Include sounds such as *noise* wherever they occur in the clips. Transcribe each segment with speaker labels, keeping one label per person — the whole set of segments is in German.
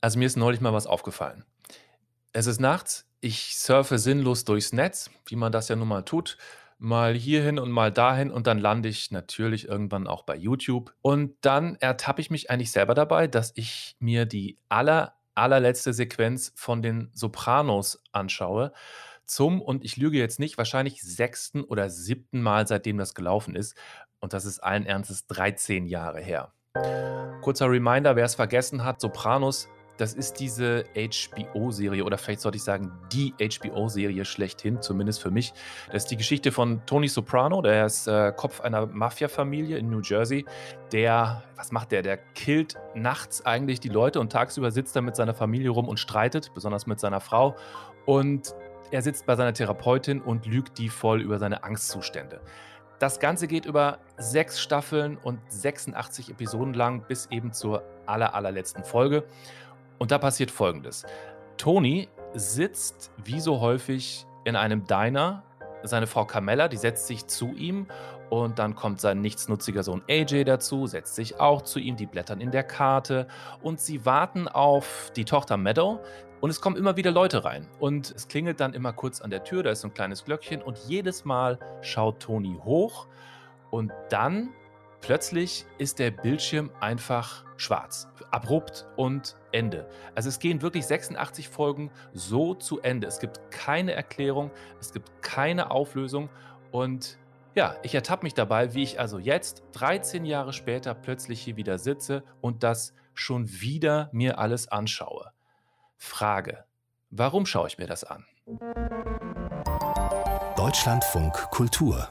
Speaker 1: Also mir ist neulich mal was aufgefallen. Es ist nachts, ich surfe sinnlos durchs Netz, wie man das ja nun mal tut. Mal hierhin und mal dahin und dann lande ich natürlich irgendwann auch bei YouTube. Und dann ertappe ich mich eigentlich selber dabei, dass ich mir die aller, allerletzte Sequenz von den Sopranos anschaue. Zum, und ich lüge jetzt nicht, wahrscheinlich sechsten oder siebten Mal, seitdem das gelaufen ist. Und das ist allen Ernstes 13 Jahre her. Kurzer Reminder, wer es vergessen hat, Sopranos das ist diese HBO-Serie oder vielleicht sollte ich sagen, die HBO-Serie schlechthin, zumindest für mich. Das ist die Geschichte von Tony Soprano, der ist äh, Kopf einer Mafia-Familie in New Jersey. Der, was macht der? Der killt nachts eigentlich die Leute und tagsüber sitzt er mit seiner Familie rum und streitet, besonders mit seiner Frau. Und er sitzt bei seiner Therapeutin und lügt die voll über seine Angstzustände. Das Ganze geht über sechs Staffeln und 86 Episoden lang bis eben zur aller, allerletzten Folge. Und da passiert Folgendes. Tony sitzt wie so häufig in einem Diner. Seine Frau Carmella, die setzt sich zu ihm und dann kommt sein nichtsnutziger Sohn AJ dazu, setzt sich auch zu ihm, die blättern in der Karte und sie warten auf die Tochter Meadow und es kommen immer wieder Leute rein und es klingelt dann immer kurz an der Tür, da ist so ein kleines Glöckchen und jedes Mal schaut Tony hoch und dann plötzlich ist der Bildschirm einfach schwarz, abrupt und Ende. Also es gehen wirklich 86 Folgen so zu Ende. Es gibt keine Erklärung, es gibt keine Auflösung und ja, ich ertappe mich dabei, wie ich also jetzt, 13 Jahre später, plötzlich hier wieder sitze und das schon wieder mir alles anschaue. Frage, warum schaue ich mir das an?
Speaker 2: Deutschlandfunk Kultur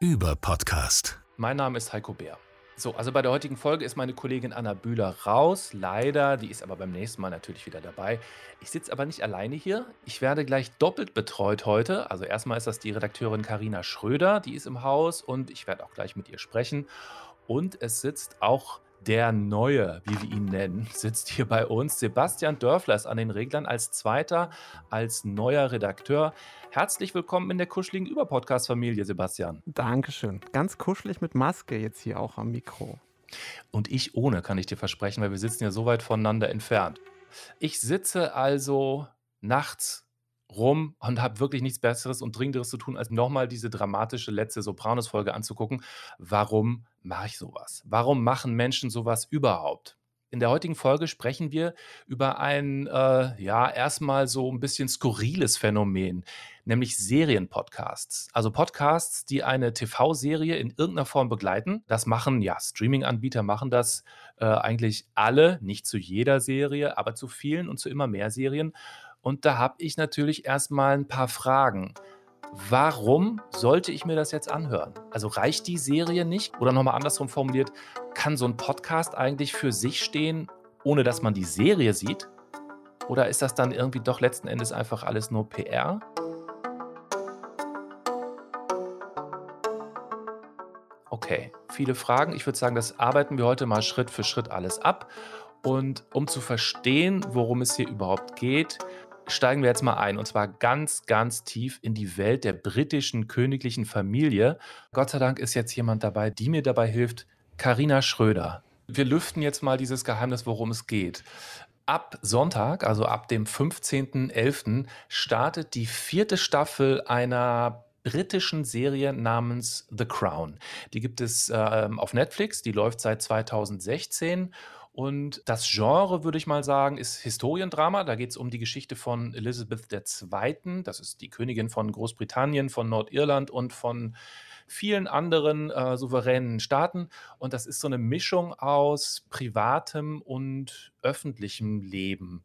Speaker 2: über Podcast.
Speaker 1: Mein Name ist Heiko Bär. So, also bei der heutigen Folge ist meine Kollegin Anna Bühler raus, leider. Die ist aber beim nächsten Mal natürlich wieder dabei. Ich sitze aber nicht alleine hier. Ich werde gleich doppelt betreut heute. Also erstmal ist das die Redakteurin Karina Schröder, die ist im Haus und ich werde auch gleich mit ihr sprechen. Und es sitzt auch der Neue, wie wir ihn nennen, *laughs* sitzt hier bei uns. Sebastian Dörfler ist an den Reglern als Zweiter, als neuer Redakteur. Herzlich willkommen in der kuscheligen Überpodcast-Familie, Sebastian.
Speaker 3: Dankeschön. Ganz kuschelig mit Maske jetzt hier auch am Mikro.
Speaker 1: Und ich ohne, kann ich dir versprechen, weil wir sitzen ja so weit voneinander entfernt. Ich sitze also nachts rum und habe wirklich nichts Besseres und Dringenderes zu tun, als nochmal diese dramatische letzte Sopranos-Folge anzugucken. Warum mache ich sowas? Warum machen Menschen sowas überhaupt? In der heutigen Folge sprechen wir über ein, äh, ja, erstmal so ein bisschen skurriles Phänomen, nämlich Serienpodcasts. Also Podcasts, die eine TV-Serie in irgendeiner Form begleiten. Das machen, ja, Streaming-Anbieter machen das äh, eigentlich alle, nicht zu jeder Serie, aber zu vielen und zu immer mehr Serien. Und da habe ich natürlich erstmal ein paar Fragen. Warum sollte ich mir das jetzt anhören? Also reicht die Serie nicht? Oder nochmal andersrum formuliert, kann so ein Podcast eigentlich für sich stehen, ohne dass man die Serie sieht? Oder ist das dann irgendwie doch letzten Endes einfach alles nur PR? Okay, viele Fragen. Ich würde sagen, das arbeiten wir heute mal Schritt für Schritt alles ab. Und um zu verstehen, worum es hier überhaupt geht, steigen wir jetzt mal ein und zwar ganz, ganz tief in die Welt der britischen königlichen Familie. Gott sei Dank ist jetzt jemand dabei, die mir dabei hilft, Karina Schröder. Wir lüften jetzt mal dieses Geheimnis, worum es geht. Ab Sonntag, also ab dem 15.11., startet die vierte Staffel einer britischen Serie namens The Crown. Die gibt es äh, auf Netflix, die läuft seit 2016 und das Genre, würde ich mal sagen, ist Historiendrama. Da geht es um die Geschichte von Elizabeth II. Das ist die Königin von Großbritannien, von Nordirland und von vielen anderen äh, souveränen Staaten. Und das ist so eine Mischung aus privatem und öffentlichem Leben.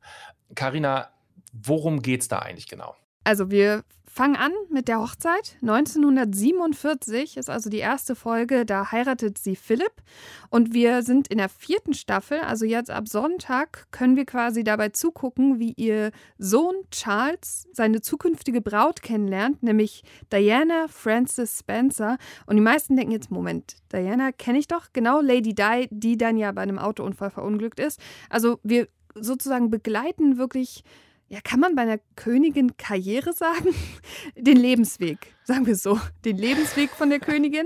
Speaker 1: Karina, worum geht es da eigentlich genau?
Speaker 4: Also wir fangen an mit der Hochzeit. 1947 ist also die erste Folge, da heiratet sie Philipp. Und wir sind in der vierten Staffel, also jetzt ab Sonntag, können wir quasi dabei zugucken, wie ihr Sohn Charles seine zukünftige Braut kennenlernt, nämlich Diana Frances Spencer. Und die meisten denken jetzt, Moment, Diana kenne ich doch, genau, Lady Di, die dann ja bei einem Autounfall verunglückt ist. Also wir sozusagen begleiten wirklich ja, kann man bei einer Königin Karriere sagen? *laughs* Den Lebensweg, sagen wir so. Den Lebensweg von der Königin.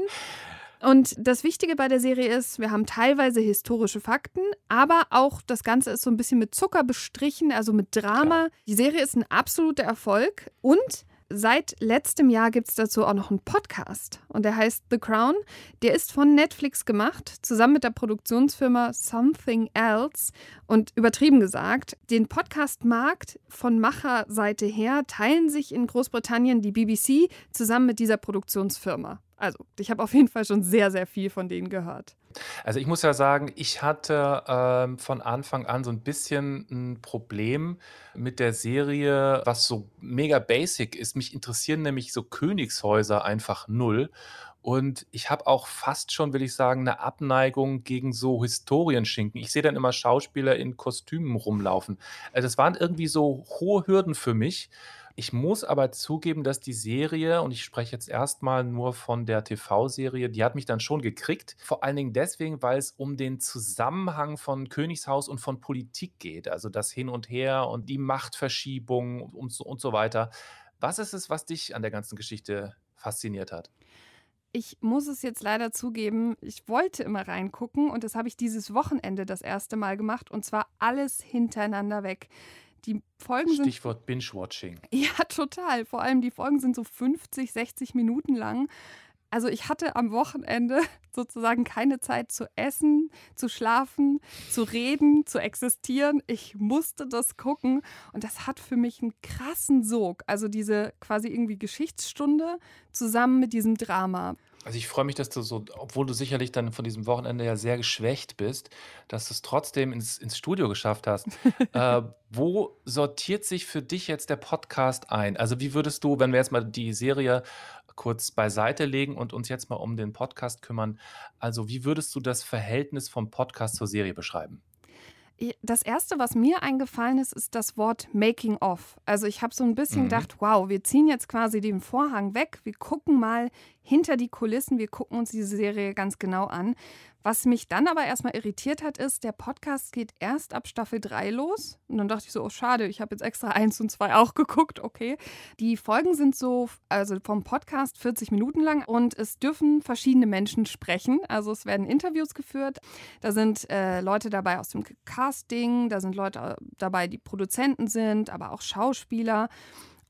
Speaker 4: Und das Wichtige bei der Serie ist, wir haben teilweise historische Fakten, aber auch das Ganze ist so ein bisschen mit Zucker bestrichen, also mit Drama.
Speaker 1: Klar.
Speaker 4: Die Serie ist ein absoluter Erfolg und Seit letztem Jahr gibt es dazu auch noch einen Podcast und der heißt The Crown. Der ist von Netflix gemacht, zusammen mit der Produktionsfirma Something Else. Und übertrieben gesagt, den Podcast-Markt von Macherseite her teilen sich in Großbritannien die BBC zusammen mit dieser Produktionsfirma. Also, ich habe auf jeden Fall schon sehr, sehr viel von denen gehört.
Speaker 1: Also ich muss ja sagen, ich hatte ähm, von Anfang an so ein bisschen ein Problem mit der Serie, was so mega basic ist. Mich interessieren nämlich so Königshäuser einfach null. Und ich habe auch fast schon, will ich sagen, eine Abneigung gegen so Historienschinken. Ich sehe dann immer Schauspieler in Kostümen rumlaufen. Also das waren irgendwie so hohe Hürden für mich. Ich muss aber zugeben, dass die Serie, und ich spreche jetzt erstmal nur von der TV-Serie, die hat mich dann schon gekriegt. Vor allen Dingen deswegen, weil es um den Zusammenhang von Königshaus und von Politik geht. Also das Hin und Her und die Machtverschiebung und so, und so weiter. Was ist es, was dich an der ganzen Geschichte fasziniert hat?
Speaker 4: Ich muss es jetzt leider zugeben, ich wollte immer reingucken und das habe ich dieses Wochenende das erste Mal gemacht und zwar alles hintereinander weg. Die Folgen sind.
Speaker 1: Stichwort Binge-Watching.
Speaker 4: Ja, total. Vor allem die Folgen sind so 50, 60 Minuten lang. Also ich hatte am Wochenende *laughs* sozusagen keine Zeit zu essen, zu schlafen, zu reden, zu existieren. Ich musste das gucken und das hat für mich einen krassen Sog. Also diese quasi irgendwie Geschichtsstunde zusammen mit diesem Drama.
Speaker 1: Also ich freue mich, dass du so, obwohl du sicherlich dann von diesem Wochenende ja sehr geschwächt bist, dass du es trotzdem ins, ins Studio geschafft hast. *laughs* äh, wo sortiert sich für dich jetzt der Podcast ein? Also wie würdest du, wenn wir jetzt mal die Serie kurz beiseite legen und uns jetzt mal um den Podcast kümmern, also wie würdest du das Verhältnis vom Podcast zur Serie beschreiben?
Speaker 4: Das erste, was mir eingefallen ist, ist das Wort Making of. Also ich habe so ein bisschen
Speaker 1: Mhm.
Speaker 4: gedacht, wow, wir ziehen jetzt quasi den Vorhang weg, wir gucken mal hinter die Kulissen, wir gucken uns diese Serie ganz genau an. Was mich dann aber erstmal irritiert hat, ist, der Podcast geht erst ab Staffel 3 los. Und dann dachte ich so, oh schade, ich habe jetzt extra 1 und 2 auch *laughs* geguckt, okay. Die Folgen sind so, also vom Podcast 40 Minuten lang und es dürfen verschiedene Menschen sprechen. Also es werden Interviews geführt. Da sind äh, Leute dabei aus dem Casting, da sind Leute äh, dabei, die Produzenten sind, aber auch Schauspieler.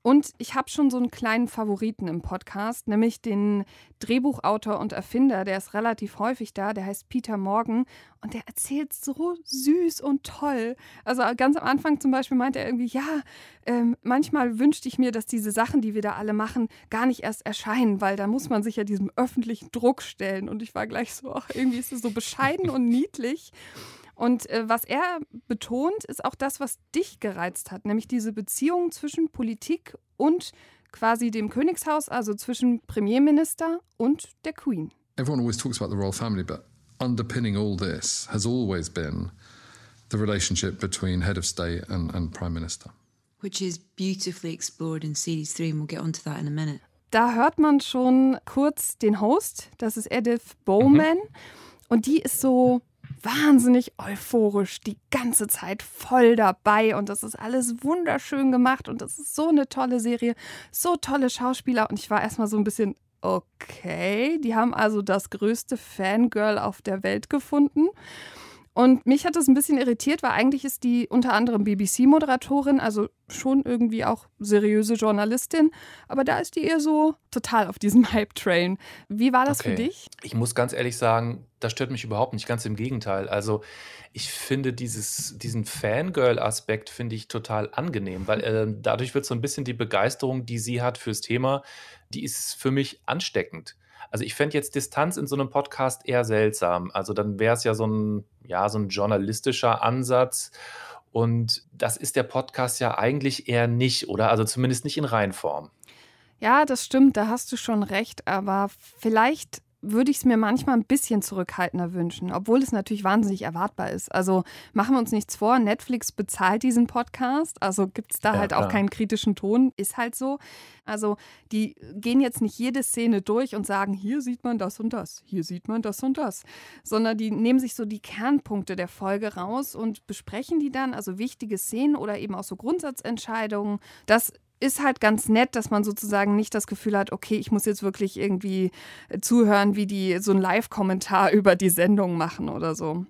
Speaker 4: Und ich habe schon so einen kleinen Favoriten im Podcast, nämlich den Drehbuchautor und Erfinder, der ist relativ häufig da, der heißt Peter Morgan und der erzählt so süß und toll. Also ganz am Anfang zum Beispiel meinte er irgendwie, ja, ähm, manchmal wünschte ich mir, dass diese Sachen, die wir da alle machen, gar nicht erst erscheinen, weil da muss man sich ja diesem öffentlichen Druck stellen. Und ich war gleich so, ach, irgendwie ist es so bescheiden und niedlich. Und äh, was er betont, ist auch das, was dich gereizt hat, nämlich diese Beziehung zwischen Politik und quasi dem Königshaus, also zwischen Premierminister und der Queen.
Speaker 5: Everyone always talks about the royal family, but underpinning all this has always been the relationship between head of state and, and prime minister.
Speaker 6: which is beautifully explored in series three, and we'll get onto that in a minute.
Speaker 4: Da hört man schon kurz den Host, das ist Edith Bowman. Und die ist so wahnsinnig euphorisch, die ganze Zeit voll dabei. Und das ist alles wunderschön gemacht. Und das ist so eine tolle Serie, so tolle Schauspieler. Und ich war erstmal so ein bisschen, okay, die haben also das größte Fangirl auf der Welt gefunden. Und mich hat das ein bisschen irritiert, weil eigentlich ist die unter anderem BBC-Moderatorin, also schon irgendwie auch seriöse Journalistin, aber da ist die eher so total auf diesem *laughs* Hype-Train. Wie war das für
Speaker 1: Okay.
Speaker 4: dich?
Speaker 1: Ich muss ganz ehrlich sagen, das stört mich überhaupt nicht, ganz im Gegenteil. Also ich finde dieses, diesen Fangirl-Aspekt finde ich total angenehm, weil äh, dadurch wird so ein bisschen die Begeisterung, die sie hat fürs Thema, die ist für mich ansteckend. Also ich fände jetzt Distanz in so einem Podcast eher seltsam. Also dann wäre es ja so ein, ja, so ein journalistischer Ansatz. Und das ist der Podcast ja eigentlich eher nicht, oder? Also zumindest nicht in Reinform.
Speaker 4: Ja, das stimmt, da hast du schon recht, aber vielleicht würde ich es mir manchmal ein bisschen zurückhaltender wünschen, obwohl es natürlich wahnsinnig erwartbar ist. Also machen wir uns nichts vor, Netflix bezahlt diesen Podcast, also gibt es da
Speaker 1: Ja,
Speaker 4: halt auch keinen kritischen Ton, ist halt so. Also die gehen jetzt nicht jede Szene durch und sagen, hier sieht man das und das, hier sieht man das und das, sondern die nehmen sich so die Kernpunkte der Folge raus und besprechen die dann, also wichtige Szenen oder eben auch so Grundsatzentscheidungen. Das ist halt ganz nett, dass man sozusagen nicht das Gefühl hat, okay, ich muss jetzt wirklich irgendwie äh, zuhören, wie die so einen Live-Kommentar *laughs* über die Sendung machen oder so.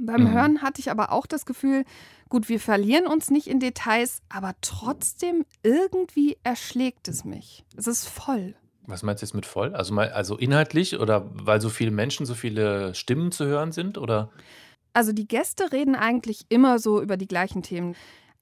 Speaker 4: Beim mhm. Hören hatte ich aber auch das Gefühl, gut, wir verlieren uns nicht in Details, aber trotzdem irgendwie erschlägt es mich. Es ist voll.
Speaker 1: Was meinst du jetzt mit voll? Also, mal, also inhaltlich oder weil so viele Menschen, so viele Stimmen zu hören sind? Oder?
Speaker 4: Also die Gäste reden eigentlich immer so über die gleichen Themen.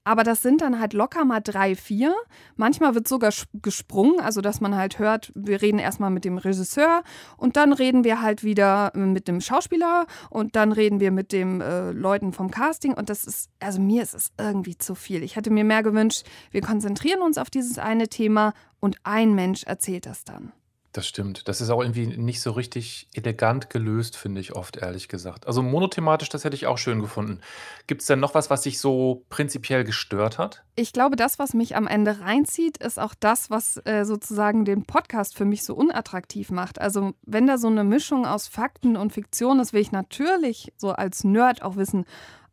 Speaker 4: Aber das sind dann halt locker mal drei, vier. Manchmal wird sogar gesprungen, also dass man halt hört, wir reden erstmal mit dem Regisseur und dann reden wir halt wieder äh, mit dem Schauspieler und dann reden wir mit den äh, Leuten vom Casting. Und das ist, also mir ist es irgendwie zu viel. Ich hätte mir mehr gewünscht, wir konzentrieren uns auf dieses eine Thema und ein Mensch erzählt das dann.
Speaker 1: Das stimmt. Das ist auch irgendwie nicht so richtig elegant gelöst, finde ich oft, ehrlich gesagt. Also monothematisch, das hätte ich auch schön gefunden. Gibt es denn noch was, was dich so prinzipiell gestört hat?
Speaker 4: Ich glaube, das, was mich am Ende reinzieht, ist auch das, was äh, sozusagen den Podcast für mich so unattraktiv macht. Also wenn da so eine Mischung aus Fakten und Fiktion ist, will ich natürlich so als Nerd auch wissen,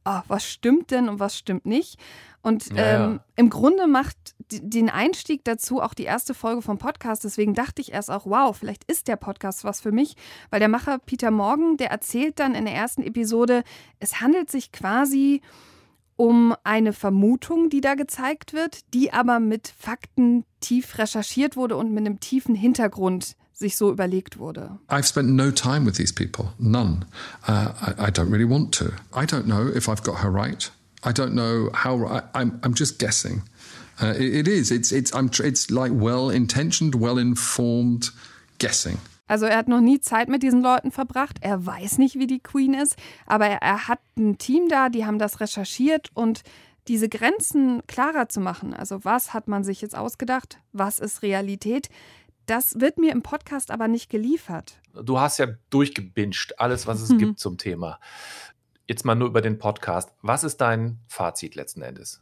Speaker 4: oh, was stimmt denn und was stimmt nicht. Und ja, ähm, im Grunde macht den Einstieg dazu auch die erste Folge vom Podcast. Deswegen dachte ich erst auch, wow, vielleicht ist der Podcast was für mich, weil der Macher Peter Morgan, der erzählt dann in der ersten Episode, es handelt sich quasi um eine Vermutung, die da gezeigt wird, die aber mit Fakten tief recherchiert wurde und mit einem tiefen Hintergrund sich so überlegt wurde.
Speaker 5: I've spent no time with these people, none. Uh, I, I don't really want to. I don't know if I've got her right. I don't know how. I, I'm I'm just guessing. Uh, it, it is. It's it's I'm it's like well intentioned, well informed guessing.
Speaker 4: Also er hat noch nie Zeit mit diesen Leuten verbracht. Er weiß nicht, wie die Queen ist, aber er, er hat ein Team da, die haben das recherchiert und diese Grenzen klarer zu machen. Also was hat man sich jetzt ausgedacht? Was ist Realität? Das wird mir im Podcast aber nicht geliefert.
Speaker 1: Du hast ja durchgebinged, alles, was es mhm. gibt zum Thema jetzt mal nur über den Podcast. Was ist dein Fazit letzten Endes?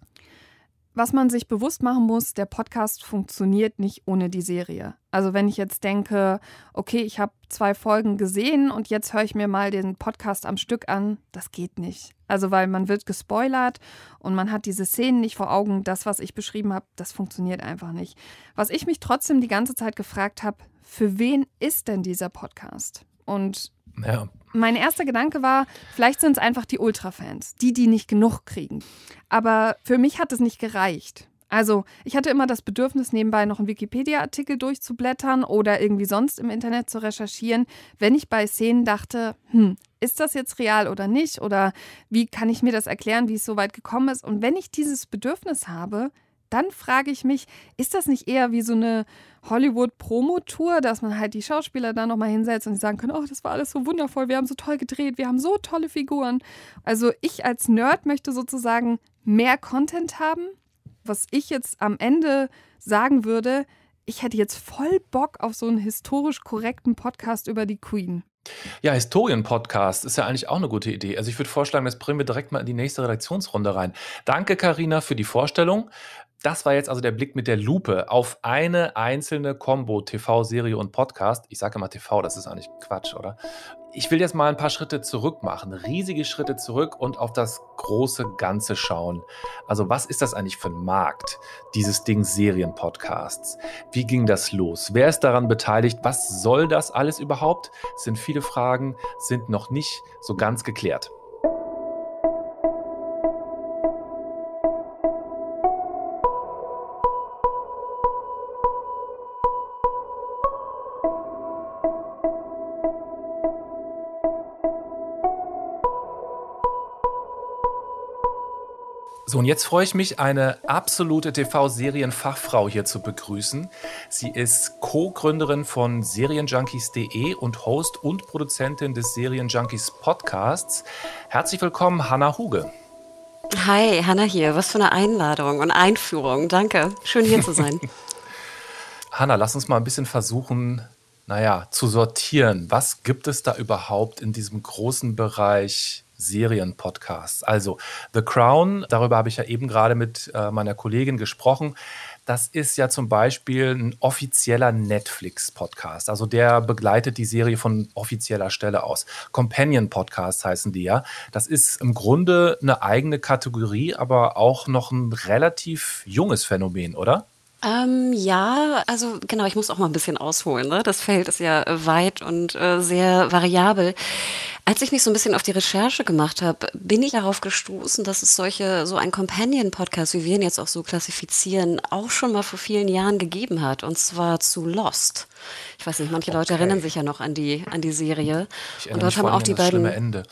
Speaker 4: Was man sich bewusst machen muss, der Podcast funktioniert nicht ohne die Serie. Also wenn ich jetzt denke, okay, ich habe zwei Folgen gesehen und jetzt höre ich mir mal den Podcast am Stück an, das geht nicht. Also weil man wird gespoilert und man hat diese Szenen nicht vor Augen. Das, was ich beschrieben habe, das funktioniert einfach nicht. Was ich mich trotzdem die ganze Zeit gefragt habe, für wen ist denn dieser Podcast? Und ja. Mein erster Gedanke war, vielleicht sind es einfach die Ultra-Fans, die, die nicht genug kriegen. Aber für mich hat es nicht gereicht. Also, ich hatte immer das Bedürfnis, nebenbei noch einen Wikipedia-Artikel durchzublättern oder irgendwie sonst im Internet zu recherchieren, wenn ich bei Szenen dachte, hm, ist das jetzt real oder nicht? Oder wie kann ich mir das erklären, wie es so weit gekommen ist? Und wenn ich dieses Bedürfnis habe, dann frage ich mich, ist das nicht eher wie so eine Hollywood-Promo-Tour, dass man halt die Schauspieler da nochmal hinsetzt und die sagen können, oh, das war alles so wundervoll, wir haben so toll gedreht, wir haben so tolle Figuren. Also ich als Nerd möchte sozusagen mehr Content haben. Was ich jetzt am Ende sagen würde, ich hätte jetzt voll Bock auf so einen historisch korrekten Podcast über die Queen.
Speaker 1: Ja, Historien-Podcast ist ja eigentlich auch eine gute Idee. Also ich würde vorschlagen, das bringen wir direkt mal in die nächste Redaktionsrunde rein. Danke, Karina, für die Vorstellung. Das war jetzt also der Blick mit der Lupe auf eine einzelne Combo TV-Serie und Podcast. Ich sage immer TV, das ist eigentlich Quatsch, oder? Ich will jetzt mal ein paar Schritte zurück machen, riesige Schritte zurück und auf das große Ganze schauen. Also was ist das eigentlich für ein Markt, dieses Ding Serienpodcasts? Wie ging das los? Wer ist daran beteiligt? Was soll das alles überhaupt? Sind viele Fragen, sind noch nicht so ganz geklärt. So, und jetzt freue ich mich, eine absolute TV-Serienfachfrau hier zu begrüßen. Sie ist Co-Gründerin von Serienjunkies.de und Host und Produzentin des Serienjunkies Podcasts. Herzlich willkommen, Hanna Huge.
Speaker 7: Hi, Hanna hier. Was für eine Einladung und Einführung. Danke. Schön hier zu *laughs* sein.
Speaker 1: Hanna, lass uns mal ein bisschen versuchen, naja, zu sortieren. Was gibt es da überhaupt in diesem großen Bereich Serienpodcasts. Also The Crown, darüber habe ich ja eben gerade mit äh, meiner Kollegin gesprochen. Das ist ja zum Beispiel ein offizieller Netflix-Podcast. Also der begleitet die Serie von offizieller Stelle aus. Companion-Podcasts heißen die ja. Das ist im Grunde eine eigene Kategorie, aber auch noch ein relativ junges Phänomen, oder?
Speaker 7: Ähm, ja, also genau, ich muss auch mal ein bisschen ausholen. Ne? Das Feld ist ja äh, weit und äh, sehr variabel. Als ich mich so ein bisschen auf die Recherche gemacht habe, bin ich darauf gestoßen, dass es solche, so ein Companion-Podcast, wie wir ihn jetzt auch so klassifizieren, auch schon mal vor vielen Jahren gegeben hat. Und zwar zu Lost. Ich weiß nicht, manche Leute
Speaker 1: Okay.
Speaker 7: erinnern sich ja noch an die, an die Serie.
Speaker 1: Ich
Speaker 7: Und dort
Speaker 1: mich
Speaker 7: haben auch die beiden.
Speaker 1: Ende.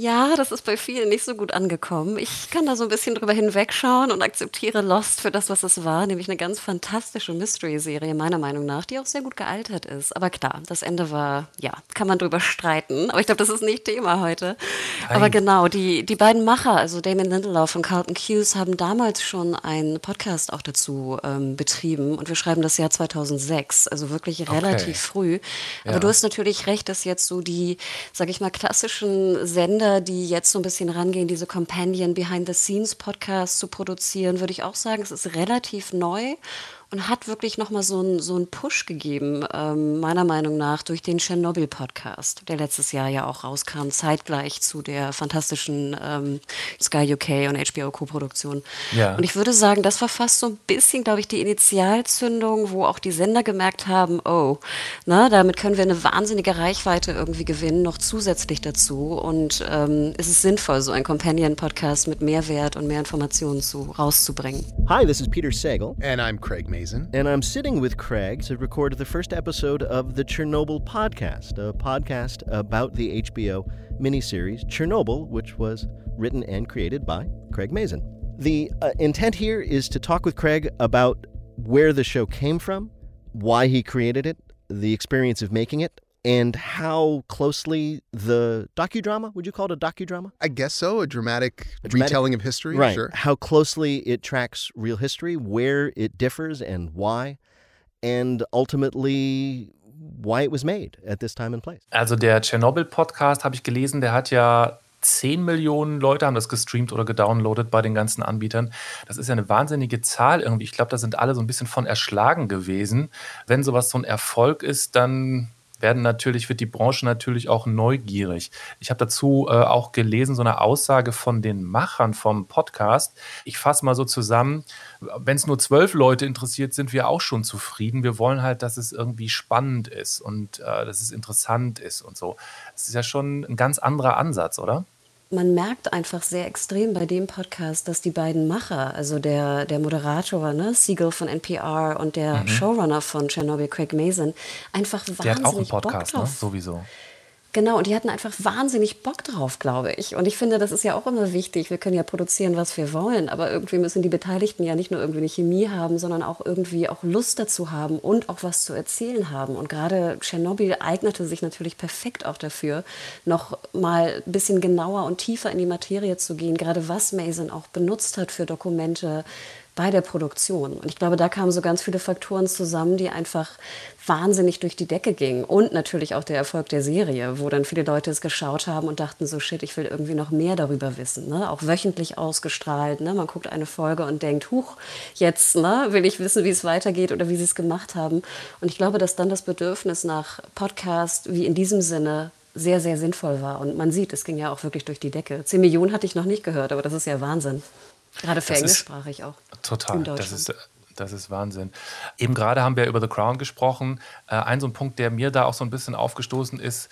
Speaker 7: Ja, das ist bei vielen nicht so gut angekommen. Ich kann da so ein bisschen drüber hinwegschauen und akzeptiere Lost für das, was es war, nämlich eine ganz fantastische Mystery-Serie, meiner Meinung nach, die auch sehr gut gealtert ist. Aber klar, das Ende war, ja, kann man drüber streiten. Aber ich glaube, das ist nicht Thema heute. Aber
Speaker 1: Nein.
Speaker 7: genau, die, die beiden Macher, also Damon Lindelof und Carlton Cuse, haben damals schon einen Podcast auch dazu ähm, betrieben. Und wir schreiben das Jahr 2006, also wirklich relativ früh. Aber
Speaker 1: Ja.
Speaker 7: du hast natürlich recht, dass jetzt so die, sag ich mal, klassischen Sender, die jetzt so ein bisschen rangehen, diese Companion Behind-the-Scenes Podcasts zu produzieren, würde ich auch sagen, es ist relativ neu und hat wirklich nochmal so einen so einen Push gegeben, ähm, meiner Meinung nach, durch den Tschernobyl-Podcast, der letztes Jahr ja auch rauskam, zeitgleich zu der fantastischen ähm, Sky UK und HBO Co-Produktion.
Speaker 1: Ja.
Speaker 7: Und ich würde sagen, das war fast so ein bisschen, glaube ich, die Initialzündung, wo auch die Sender gemerkt haben, oh, ne, damit können wir eine wahnsinnige Reichweite irgendwie gewinnen, noch zusätzlich dazu. Und ähm, es ist sinnvoll, so einen Companion-Podcast mit Mehrwert und mehr Informationen zu, rauszubringen.
Speaker 8: Hi, this is Peter Sagal,
Speaker 9: And I'm Craig
Speaker 8: And I'm sitting with Craig to record the first episode of the Chernobyl podcast, a podcast about the HBO miniseries Chernobyl, which was written and created by Craig Mason. The uh, intent here is to talk with Craig about where the show came from, why he created it, the experience of making it, and how closely the docudrama, would you call it a docudrama?
Speaker 9: I guess so. A dramatic,
Speaker 8: A dramatic-
Speaker 9: retelling of history.
Speaker 8: Right.
Speaker 9: Sure.
Speaker 8: How closely it tracks real history, where it differs and why, and ultimately why it was made at this time and place.
Speaker 1: Also der Tschernobyl-Podcast, habe ich gelesen, der hat ja 10 Millionen Leute haben das gestreamt oder gedownloadet bei den ganzen Anbietern. Das ist ja eine wahnsinnige Zahl irgendwie. Ich glaube, da sind alle so ein bisschen von erschlagen gewesen. Wenn sowas so ein Erfolg ist, dann werden natürlich, wird die Branche natürlich auch neugierig. Ich habe dazu äh, auch gelesen, so eine Aussage von den Machern vom Podcast. Ich fasse mal so zusammen, wenn es nur zwölf Leute interessiert, sind wir auch schon zufrieden. Wir wollen halt, dass es irgendwie spannend ist und äh, dass es interessant ist und so. Das ist ja schon ein ganz anderer Ansatz, oder?
Speaker 7: Man merkt einfach sehr extrem bei dem Podcast, dass die beiden Macher, also der, der Moderator, ne, Siegel von NPR und der Showrunner von Chernobyl, Craig Mason, einfach
Speaker 1: Mhm. Der hat auch einen
Speaker 7: wahnsinnig Bock
Speaker 1: Podcast, ne? Sowieso.
Speaker 7: Genau, und die hatten einfach wahnsinnig Bock drauf, glaube ich. Und ich finde, das ist ja auch immer wichtig. Wir können ja produzieren, was wir wollen, aber irgendwie müssen die Beteiligten ja nicht nur irgendwie eine Chemie haben, sondern auch irgendwie auch Lust dazu haben und auch was zu erzählen haben. Und gerade Tschernobyl eignete sich natürlich perfekt auch dafür, noch mal ein bisschen genauer und tiefer in die Materie zu gehen, gerade was Mason auch benutzt hat für Dokumente bei der Produktion. Und ich glaube, da kamen so ganz viele Faktoren zusammen, die einfach wahnsinnig durch die Decke gingen. Und natürlich auch der Erfolg der Serie, wo dann viele Leute es geschaut haben und dachten so, shit, ich will irgendwie noch mehr darüber wissen. Ne? Auch wöchentlich ausgestrahlt. Ne? Man guckt eine Folge und denkt, huch, jetzt ne, will ich wissen, wie es weitergeht oder wie sie es gemacht haben. Und ich glaube, dass dann das Bedürfnis nach Podcast wie in diesem Sinne sehr, sehr sinnvoll war. Und man sieht, es ging ja auch wirklich durch die Decke. 10 Millionen hatte ich noch nicht gehört, aber das ist ja Wahnsinn. Gerade für englischsprachig auch.
Speaker 1: Total. Das ist, das ist Wahnsinn. Eben gerade haben wir über The Crown gesprochen. Äh, ein so ein Punkt, der mir da auch so ein bisschen aufgestoßen ist,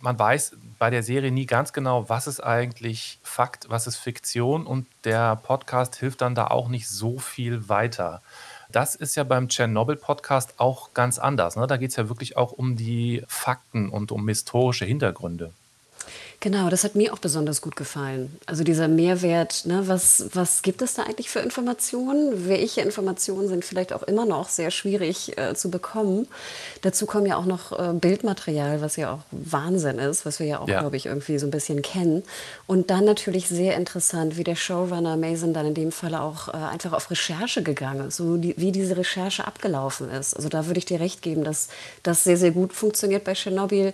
Speaker 1: man weiß bei der Serie nie ganz genau, was ist eigentlich Fakt, was ist Fiktion und der Podcast hilft dann da auch nicht so viel weiter. Das ist ja beim Tschernobyl-Podcast auch ganz anders. Ne? Da geht es ja wirklich auch um die Fakten und um historische Hintergründe.
Speaker 7: Genau, das hat mir auch besonders gut gefallen. Also dieser Mehrwert, ne, was, was gibt es da eigentlich für Informationen? Welche Informationen sind vielleicht auch immer noch sehr schwierig äh, zu bekommen? Dazu kommen ja auch noch äh, Bildmaterial, was ja auch Wahnsinn ist, was wir ja auch,
Speaker 1: Ja.
Speaker 7: glaube ich, irgendwie so ein bisschen kennen. Und dann natürlich sehr interessant, wie der Showrunner Mason dann in dem Fall auch äh, einfach auf Recherche gegangen ist, so die, wie diese Recherche abgelaufen ist. Also da würde ich dir recht geben, dass das sehr, sehr gut funktioniert bei Tschernobyl.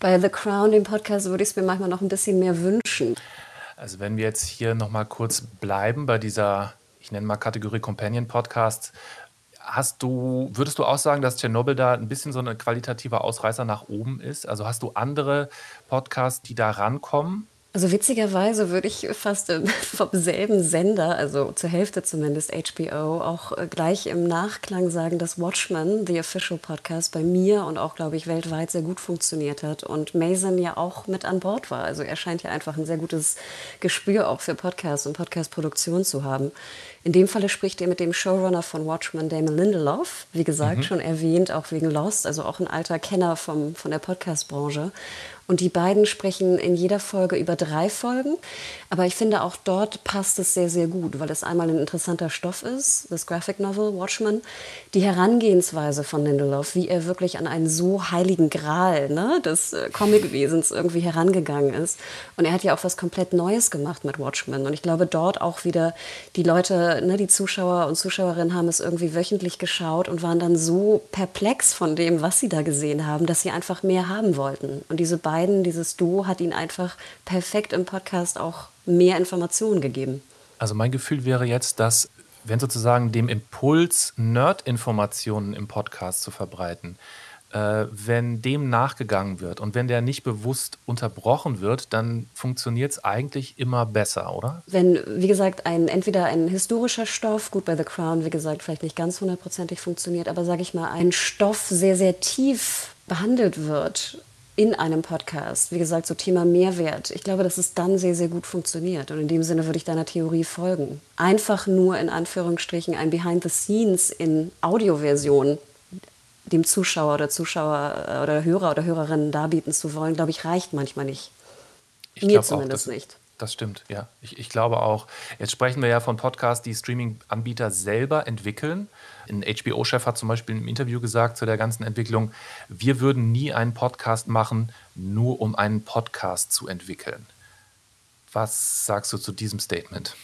Speaker 7: Bei The Crown, dem Podcast, würde ich es mir manchmal noch ein bisschen mehr wünschen.
Speaker 1: Also wenn wir jetzt hier nochmal kurz bleiben bei dieser, ich nenne mal Kategorie Companion Podcast, hast du, würdest du auch sagen, dass Tschernobyl da ein bisschen so ein qualitativer Ausreißer nach oben ist? Also hast du andere Podcasts, die da rankommen?
Speaker 7: Also witzigerweise würde ich fast äh, *laughs* vom selben Sender, also zur Hälfte zumindest HBO, auch äh, gleich im Nachklang sagen, dass Watchmen, The Official Podcast, bei mir und auch, glaube ich, weltweit sehr gut funktioniert hat und Mason ja auch mit an Bord war. Also er scheint ja einfach ein sehr gutes Gespür auch für Podcasts und Podcast-Produktion zu haben. In dem Falle spricht er mit dem Showrunner von Watchmen, Damon Lindelof, wie gesagt, mhm. schon erwähnt, auch wegen Lost, also auch ein alter Kenner vom, von der Podcast-Branche. Und die beiden sprechen in jeder Folge über drei Folgen. Aber ich finde, auch dort passt es sehr, sehr gut, weil es einmal ein interessanter Stoff ist, das Graphic Novel Watchmen, die Herangehensweise von Lindelof, wie er wirklich an einen so heiligen Gral ne, des äh, Comicwesens irgendwie herangegangen ist. Und er hat ja auch was komplett Neues gemacht mit Watchmen. Und ich glaube, dort auch wieder die Leute, ne, die Zuschauer und Zuschauerinnen haben es irgendwie wöchentlich geschaut und waren dann so perplex von dem, was sie da gesehen haben, dass sie einfach mehr haben wollten. Und diese beiden beiden, dieses Duo, hat ihnen einfach perfekt im Podcast auch mehr Informationen gegeben.
Speaker 1: Also mein Gefühl wäre jetzt, dass wenn sozusagen dem Impuls, Nerd-Informationen im Podcast zu verbreiten, äh, wenn dem nachgegangen wird und wenn der nicht bewusst unterbrochen wird, dann funktioniert es eigentlich immer besser, oder?
Speaker 7: Wenn, wie gesagt, ein entweder ein historischer Stoff, gut bei The Crown, wie gesagt, vielleicht nicht ganz hundertprozentig funktioniert, aber sage ich mal, ein Stoff sehr, sehr tief behandelt wird in einem Podcast. Wie gesagt, so Thema Mehrwert. Ich glaube, dass es dann sehr, sehr gut funktioniert. Und in dem Sinne würde ich deiner Theorie folgen. Einfach nur in Anführungsstrichen ein Behind the Scenes in Audioversion dem Zuschauer oder Zuschauer äh, oder Hörer oder Hörerinnen darbieten zu wollen, glaube ich, reicht manchmal nicht.
Speaker 1: Ich Mir zumindest auch, nicht. Das stimmt, ja. Ich, ich glaube auch. Jetzt sprechen wir ja von Podcasts, die Streaming-Anbieter selber entwickeln. Ein HBO-Chef hat zum Beispiel im Interview gesagt zu der ganzen Entwicklung, wir würden nie einen Podcast machen, nur um einen Podcast zu entwickeln. Was sagst du zu diesem Statement?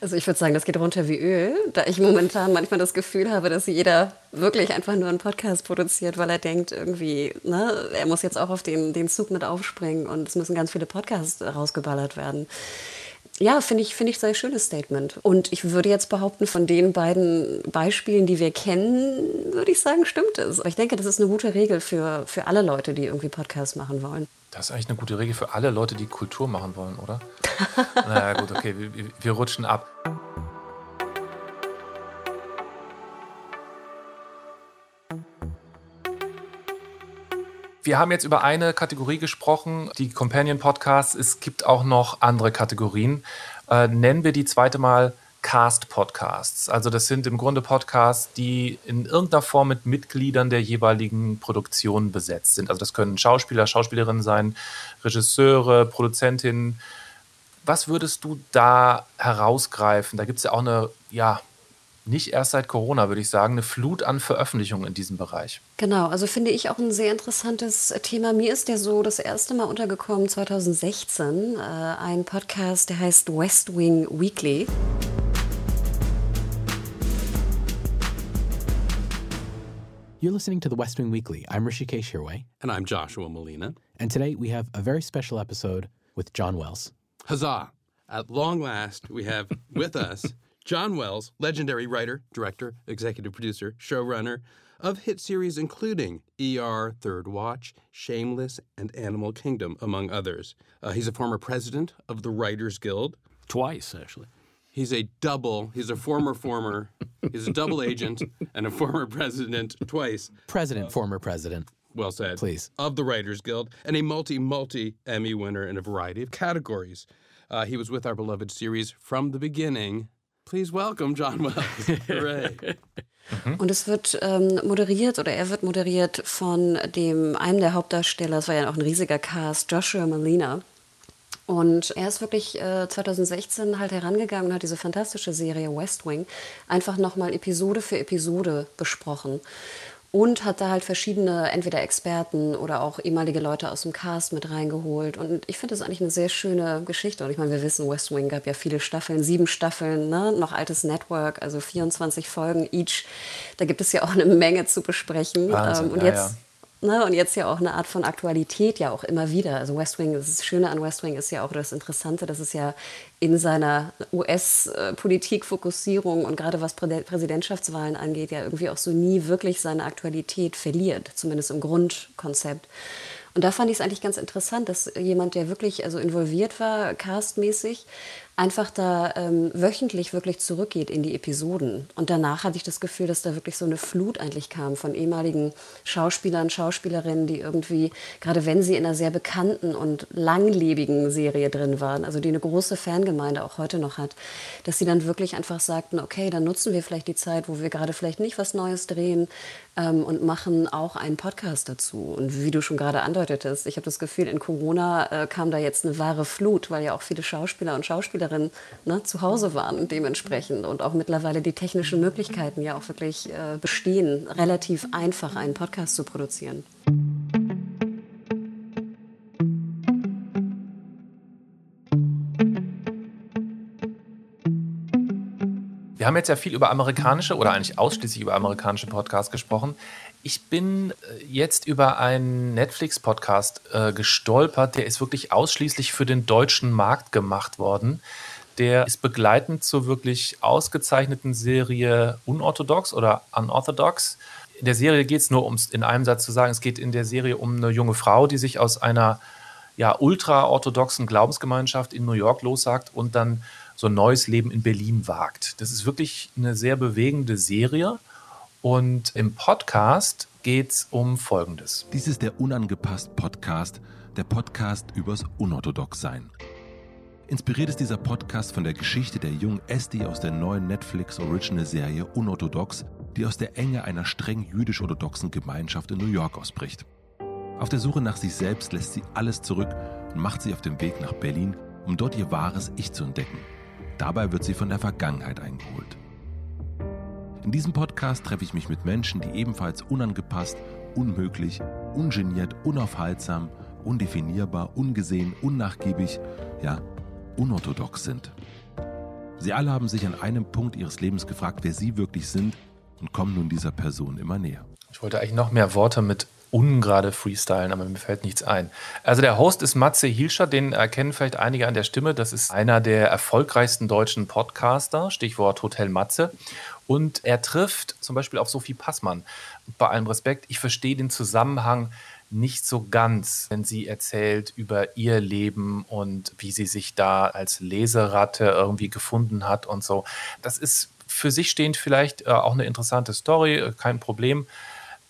Speaker 7: Also ich würde sagen, das geht runter wie Öl, da ich momentan manchmal das Gefühl habe, dass jeder wirklich einfach nur einen Podcast produziert, weil er denkt irgendwie, ne, er muss jetzt auch auf den, den Zug mit aufspringen und es müssen ganz viele Podcasts rausgeballert werden ja, finde ich, finde ich sehr schönes Statement. Und ich würde jetzt behaupten, von den beiden Beispielen, die wir kennen, würde ich sagen, stimmt es. Ich denke, das ist eine gute Regel für, für alle Leute, die irgendwie Podcasts machen wollen.
Speaker 1: Das ist eigentlich eine gute Regel für alle Leute, die Kultur machen wollen, oder? *laughs* naja, gut, okay, wir, wir rutschen ab. Wir haben jetzt über eine Kategorie gesprochen, die Companion Podcasts. Es gibt auch noch andere Kategorien. Äh, nennen wir die zweite mal Cast Podcasts. Also das sind im Grunde Podcasts, die in irgendeiner Form mit Mitgliedern der jeweiligen Produktion besetzt sind. Also das können Schauspieler, Schauspielerinnen sein, Regisseure, Produzentinnen. Was würdest du da herausgreifen? Da gibt es ja auch eine ja, nicht erst seit Corona, würde ich sagen, eine Flut an Veröffentlichungen in diesem Bereich.
Speaker 7: Genau, also finde ich auch ein sehr interessantes Thema. Mir ist der so das erste Mal untergekommen 2016, äh, ein Podcast, der heißt West Wing Weekly.
Speaker 10: You're listening to the West Wing Weekly. I'm Rishikesh Hirway.
Speaker 11: And I'm Joshua Molina.
Speaker 10: And today we have a very special episode with John Wells.
Speaker 11: Huzzah! At long last, we have *laughs* with us John Wells, legendary writer, director, executive producer, showrunner of hit series including ER, Third Watch, Shameless, and Animal Kingdom, among others. Uh, he's a former president of the Writers Guild.
Speaker 10: Twice, actually.
Speaker 11: He's a double, he's a former, former, he's a double agent and a former president twice.
Speaker 10: President, uh, former president.
Speaker 11: Well said.
Speaker 10: Please.
Speaker 11: Of the Writers Guild and a multi, multi Emmy winner in a variety of categories. Uh, he was with our beloved series from the beginning Please welcome John Wells. *laughs* Hooray.
Speaker 7: Mhm. Und es wird ähm, moderiert oder er wird moderiert von dem einem der Hauptdarsteller, es war ja auch ein riesiger Cast, Joshua Malina. Und er ist wirklich äh, 2016 halt herangegangen und hat diese fantastische Serie West Wing einfach nochmal Episode für Episode besprochen und hat da halt verschiedene, entweder Experten oder auch ehemalige Leute aus dem Cast mit reingeholt. Und ich finde das eigentlich eine sehr schöne Geschichte. Und ich meine, wir wissen, West Wing gab ja viele Staffeln, sieben Staffeln, ne? noch altes Network, also 24 Folgen each. Da gibt es ja auch eine Menge zu besprechen.
Speaker 1: Wahnsinn,
Speaker 7: ähm, und
Speaker 1: ja,
Speaker 7: jetzt
Speaker 1: ja.
Speaker 7: Ne, und jetzt ja auch eine Art von Aktualität ja auch immer wieder. Also West Wing, das Schöne an West Wing ist ja auch das Interessante, dass es ja in seiner US-Politik-Fokussierung und gerade was Prä Präsidentschaftswahlen angeht, ja irgendwie auch so nie wirklich seine Aktualität verliert, zumindest im Grundkonzept. Und da fand ich es eigentlich ganz interessant, dass jemand, der wirklich also involviert war, castmäßig, einfach da ähm, wöchentlich wirklich zurückgeht in die Episoden. Und danach hatte ich das Gefühl, dass da wirklich so eine Flut eigentlich kam von ehemaligen Schauspielern, Schauspielerinnen, die irgendwie, gerade wenn sie in einer sehr bekannten und langlebigen Serie drin waren, also die eine große Fangemeinde auch heute noch hat, dass sie dann wirklich einfach sagten, okay, dann nutzen wir vielleicht die Zeit, wo wir gerade vielleicht nicht was Neues drehen ähm, und machen auch einen Podcast dazu. Und wie du schon gerade andeutetest, ich habe das Gefühl, in Corona äh, kam da jetzt eine wahre Flut, weil ja auch viele Schauspieler und Schauspielerinnen Schauspielerin ne, zu Hause waren dementsprechend und auch mittlerweile die technischen Möglichkeiten ja auch wirklich äh, bestehen, relativ einfach einen Podcast zu produzieren.
Speaker 1: Wir haben jetzt ja viel über amerikanische oder eigentlich ausschließlich über amerikanische Podcasts gesprochen. Ich bin äh, jetzt über einen Netflix-Podcast äh, gestolpert, der ist wirklich ausschließlich für den deutschen Markt gemacht worden. Der ist begleitend zur wirklich ausgezeichneten Serie Unorthodox oder Unorthodox. In der Serie geht es nur, um es in einem Satz zu sagen, es geht in der Serie um eine junge Frau, die sich aus einer ja, ultraorthodoxen Glaubensgemeinschaft in New York lossagt und dann so ein neues Leben in Berlin wagt. Das ist wirklich eine sehr bewegende Serie. Und im Podcast geht es um Folgendes.
Speaker 12: Dies ist der Unangepasst Podcast, der Podcast übers Unorthodoxsein. Inspiriert ist dieser Podcast von der Geschichte der jungen Esti aus der neuen Netflix-Original-Serie Unorthodox, die aus der Enge einer streng jüdisch-orthodoxen Gemeinschaft in New York ausbricht. Auf der Suche nach sich selbst lässt sie alles zurück und macht sich auf den Weg nach Berlin, um dort ihr wahres Ich zu entdecken. Dabei wird sie von der Vergangenheit eingeholt. In diesem Podcast treffe ich mich mit Menschen, die ebenfalls unangepasst, unmöglich, ungeniert, unaufhaltsam, undefinierbar, ungesehen, unnachgiebig, ja, unorthodox sind. Sie alle haben sich an einem Punkt ihres Lebens gefragt, wer sie wirklich sind und kommen nun dieser Person immer näher.
Speaker 1: Ich wollte eigentlich noch mehr Worte mit ungerade freestylen, aber mir fällt nichts ein. Also der Host ist Matze Hilscher, den erkennen vielleicht einige an der Stimme. Das ist einer der erfolgreichsten deutschen Podcaster, Stichwort Hotel Matze. Und er trifft zum Beispiel auf Sophie Passmann. Bei allem Respekt, ich verstehe den Zusammenhang nicht so ganz, wenn sie erzählt über ihr Leben und wie sie sich da als Leseratte irgendwie gefunden hat und so. Das ist für sich stehend vielleicht äh, auch eine interessante Story, äh, kein Problem.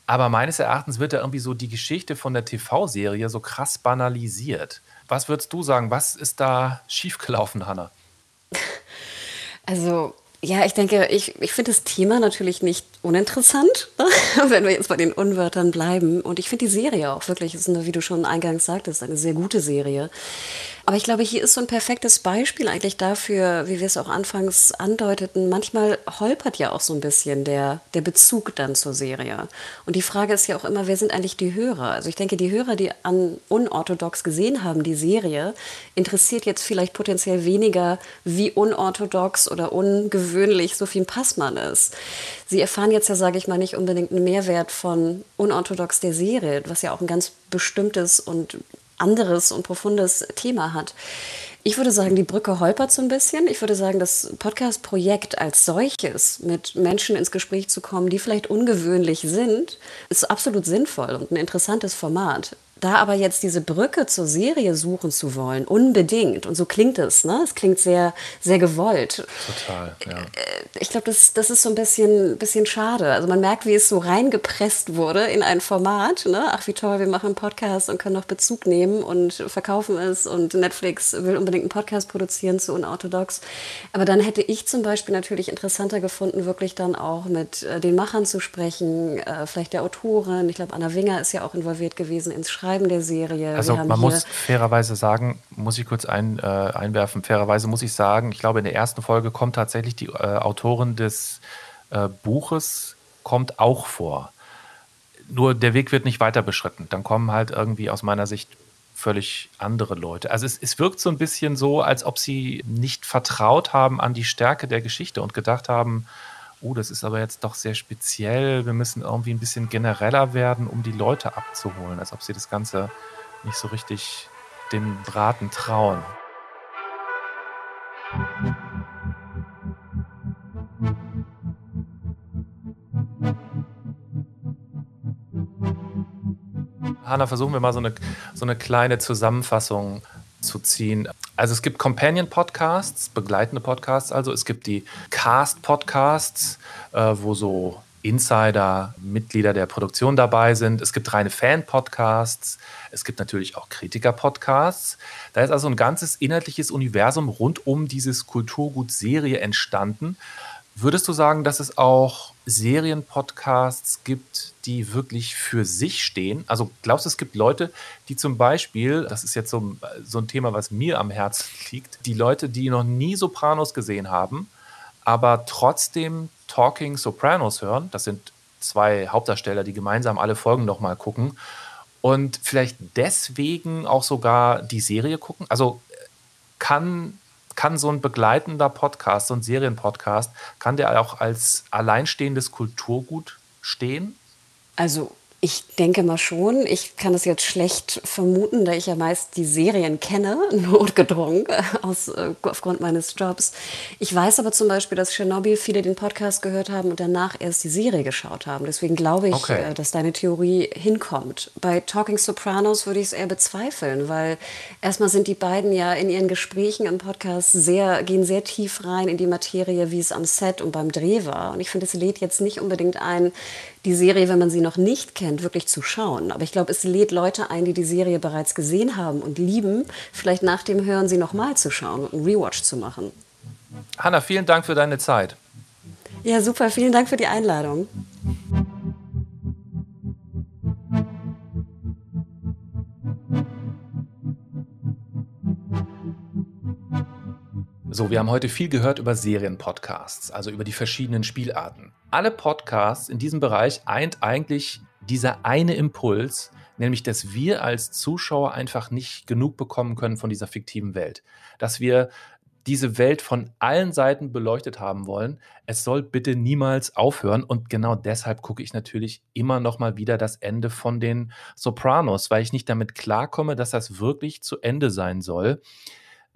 Speaker 1: Aber meines Erachtens wird da irgendwie so die Geschichte von der TV-Serie so krass banalisiert. Was würdest du sagen? Was ist da schiefgelaufen, Hanna?
Speaker 7: Also, ja, ich denke, ich, ich finde das Thema natürlich nicht uninteressant, *laughs* wenn wir jetzt bei den Unwörtern bleiben. Und ich finde die Serie auch wirklich, ist eine, wie du schon eingangs sagtest, eine sehr gute Serie. Aber ich glaube, hier ist so ein perfektes Beispiel eigentlich dafür, wie wir es auch anfangs andeuteten. Manchmal holpert ja auch so ein bisschen der, der Bezug dann zur Serie. Und die Frage ist ja auch immer, wer sind eigentlich die Hörer? Also ich denke, die Hörer, die an unorthodox gesehen haben, die Serie, interessiert jetzt vielleicht potenziell weniger, wie unorthodox oder ungewöhnlich Sophie Passmann ist. Sie erfahren jetzt ja, sage ich mal, nicht unbedingt einen Mehrwert von unorthodox der Serie, was ja auch ein ganz bestimmtes und anderes und profundes Thema hat. Ich würde sagen, die Brücke holpert so ein bisschen. Ich würde sagen, das Podcast-Projekt als solches, mit Menschen ins Gespräch zu kommen, die vielleicht ungewöhnlich sind, ist absolut sinnvoll und ein interessantes Format. Da aber jetzt diese Brücke zur Serie suchen zu wollen, unbedingt, und so klingt es, ne? Es klingt sehr, sehr gewollt.
Speaker 1: Total, ja.
Speaker 7: Ich glaube, das, das ist so ein bisschen, bisschen schade. Also man merkt, wie es so reingepresst wurde in ein Format. Ne? Ach, wie toll, wir machen einen Podcast und können noch Bezug nehmen und verkaufen es und Netflix will unbedingt einen Podcast produzieren zu unorthodox. Aber dann hätte ich zum Beispiel natürlich interessanter gefunden, wirklich dann auch mit äh, den Machern zu sprechen, äh, vielleicht der Autorin. Ich glaube, Anna Winger ist ja auch involviert gewesen ins Schreiben Schreiben der Serie.
Speaker 1: Also man muss fairerweise sagen, muss ich kurz ein, äh, einwerfen, fairerweise muss ich sagen, ich glaube in der ersten Folge kommt tatsächlich die äh, Autorin des äh, Buches, kommt auch vor. Nur der Weg wird nicht weiter beschritten. Dann kommen halt irgendwie aus meiner Sicht völlig andere Leute. Also es, es wirkt so ein bisschen so, als ob sie nicht vertraut haben an die Stärke der Geschichte und gedacht haben, oh, das ist aber jetzt doch sehr speziell, wir müssen irgendwie ein bisschen genereller werden, um die Leute abzuholen, als ob sie das Ganze nicht so richtig dem Braten trauen. Hanna, versuchen wir mal so eine, so eine kleine Zusammenfassung zu ziehen. Also es gibt Companion-Podcasts, begleitende Podcasts, also es gibt die Cast-Podcasts, äh, wo so Insider, Mitglieder der Produktion dabei sind. Es gibt reine Fan-Podcasts. Es gibt natürlich auch Kritiker-Podcasts. Da ist also ein ganzes inhaltliches Universum rund um dieses Kulturgut-Serie entstanden. Würdest du sagen, dass es auch Serienpodcasts gibt, die wirklich für sich stehen? Also glaubst du, es gibt Leute, die zum Beispiel, das ist jetzt so, so ein Thema, was mir am Herzen *laughs* liegt, die Leute, die noch nie Sopranos gesehen haben, aber trotzdem Talking Sopranos hören, das sind zwei Hauptdarsteller, die gemeinsam alle Folgen nochmal gucken und vielleicht deswegen auch sogar die Serie gucken? Also kann kann so ein begleitender Podcast, so ein Serienpodcast, kann der auch als alleinstehendes Kulturgut stehen?
Speaker 7: Also ich denke mal schon. Ich kann es jetzt schlecht vermuten, da ich ja meist die Serien kenne, *laughs* notgedrungen aus, äh, aufgrund meines Jobs. Ich weiß aber zum Beispiel, dass Tschernobyl viele den Podcast gehört haben und danach erst die Serie geschaut haben. Deswegen glaube ich, okay. äh, dass deine Theorie hinkommt. Bei Talking Sopranos würde ich es eher bezweifeln, weil erstmal sind die beiden ja in ihren Gesprächen im Podcast sehr, gehen sehr tief rein in die Materie, wie es am Set und beim Dreh war. Und ich finde, es lädt jetzt nicht unbedingt ein, die Serie, wenn man sie noch nicht kennt, wirklich zu schauen. Aber ich glaube, es lädt Leute ein, die die Serie bereits gesehen haben und lieben, vielleicht nach dem Hören sie nochmal zu schauen und einen Rewatch zu machen.
Speaker 1: Hanna, vielen Dank für deine Zeit.
Speaker 7: Ja, super. Vielen Dank für die Einladung.
Speaker 1: So, wir haben heute viel gehört über Serienpodcasts, also über die verschiedenen Spielarten. Alle Podcasts in diesem Bereich eint eigentlich dieser eine Impuls, nämlich dass wir als Zuschauer einfach nicht genug bekommen können von dieser fiktiven Welt. Dass wir diese Welt von allen Seiten beleuchtet haben wollen. Es soll bitte niemals aufhören und genau deshalb gucke ich natürlich immer noch mal wieder das Ende von den Sopranos, weil ich nicht damit klarkomme, dass das wirklich zu Ende sein soll.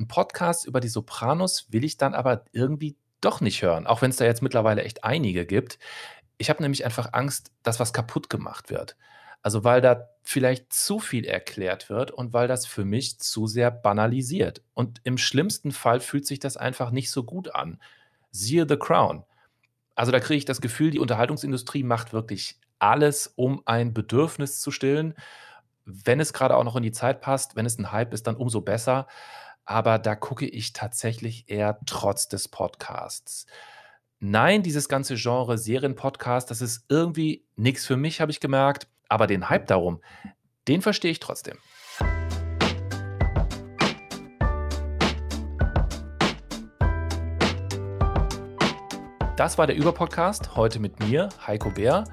Speaker 1: Ein Podcast über die Sopranos will ich dann aber irgendwie doch nicht hören, auch wenn es da jetzt mittlerweile echt einige gibt. Ich habe nämlich einfach Angst, dass was kaputt gemacht wird. Also weil da vielleicht zu viel erklärt wird und weil das für mich zu sehr banalisiert. Und im schlimmsten Fall fühlt sich das einfach nicht so gut an. Siehe The Crown. Also da kriege ich das Gefühl, die Unterhaltungsindustrie macht wirklich alles, um ein Bedürfnis zu stillen. Wenn es gerade auch noch in die Zeit passt, wenn es ein Hype ist, dann umso besser aber da gucke ich tatsächlich eher trotz des Podcasts. Nein, dieses ganze Genre Serienpodcast, das ist irgendwie nichts für mich, habe ich gemerkt, aber den Hype darum, den verstehe ich trotzdem. Das war der Überpodcast, heute mit mir, Heiko Bär.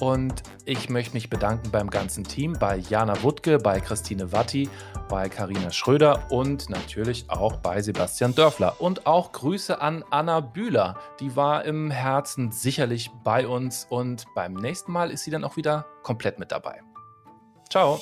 Speaker 1: Und ich möchte mich bedanken beim ganzen Team, bei Jana Wuttke, bei Christine Watti, bei Karina Schröder und natürlich auch bei Sebastian Dörfler. Und auch Grüße an Anna Bühler. Die war im Herzen sicherlich bei uns und beim nächsten Mal ist sie dann auch wieder komplett mit dabei. Ciao.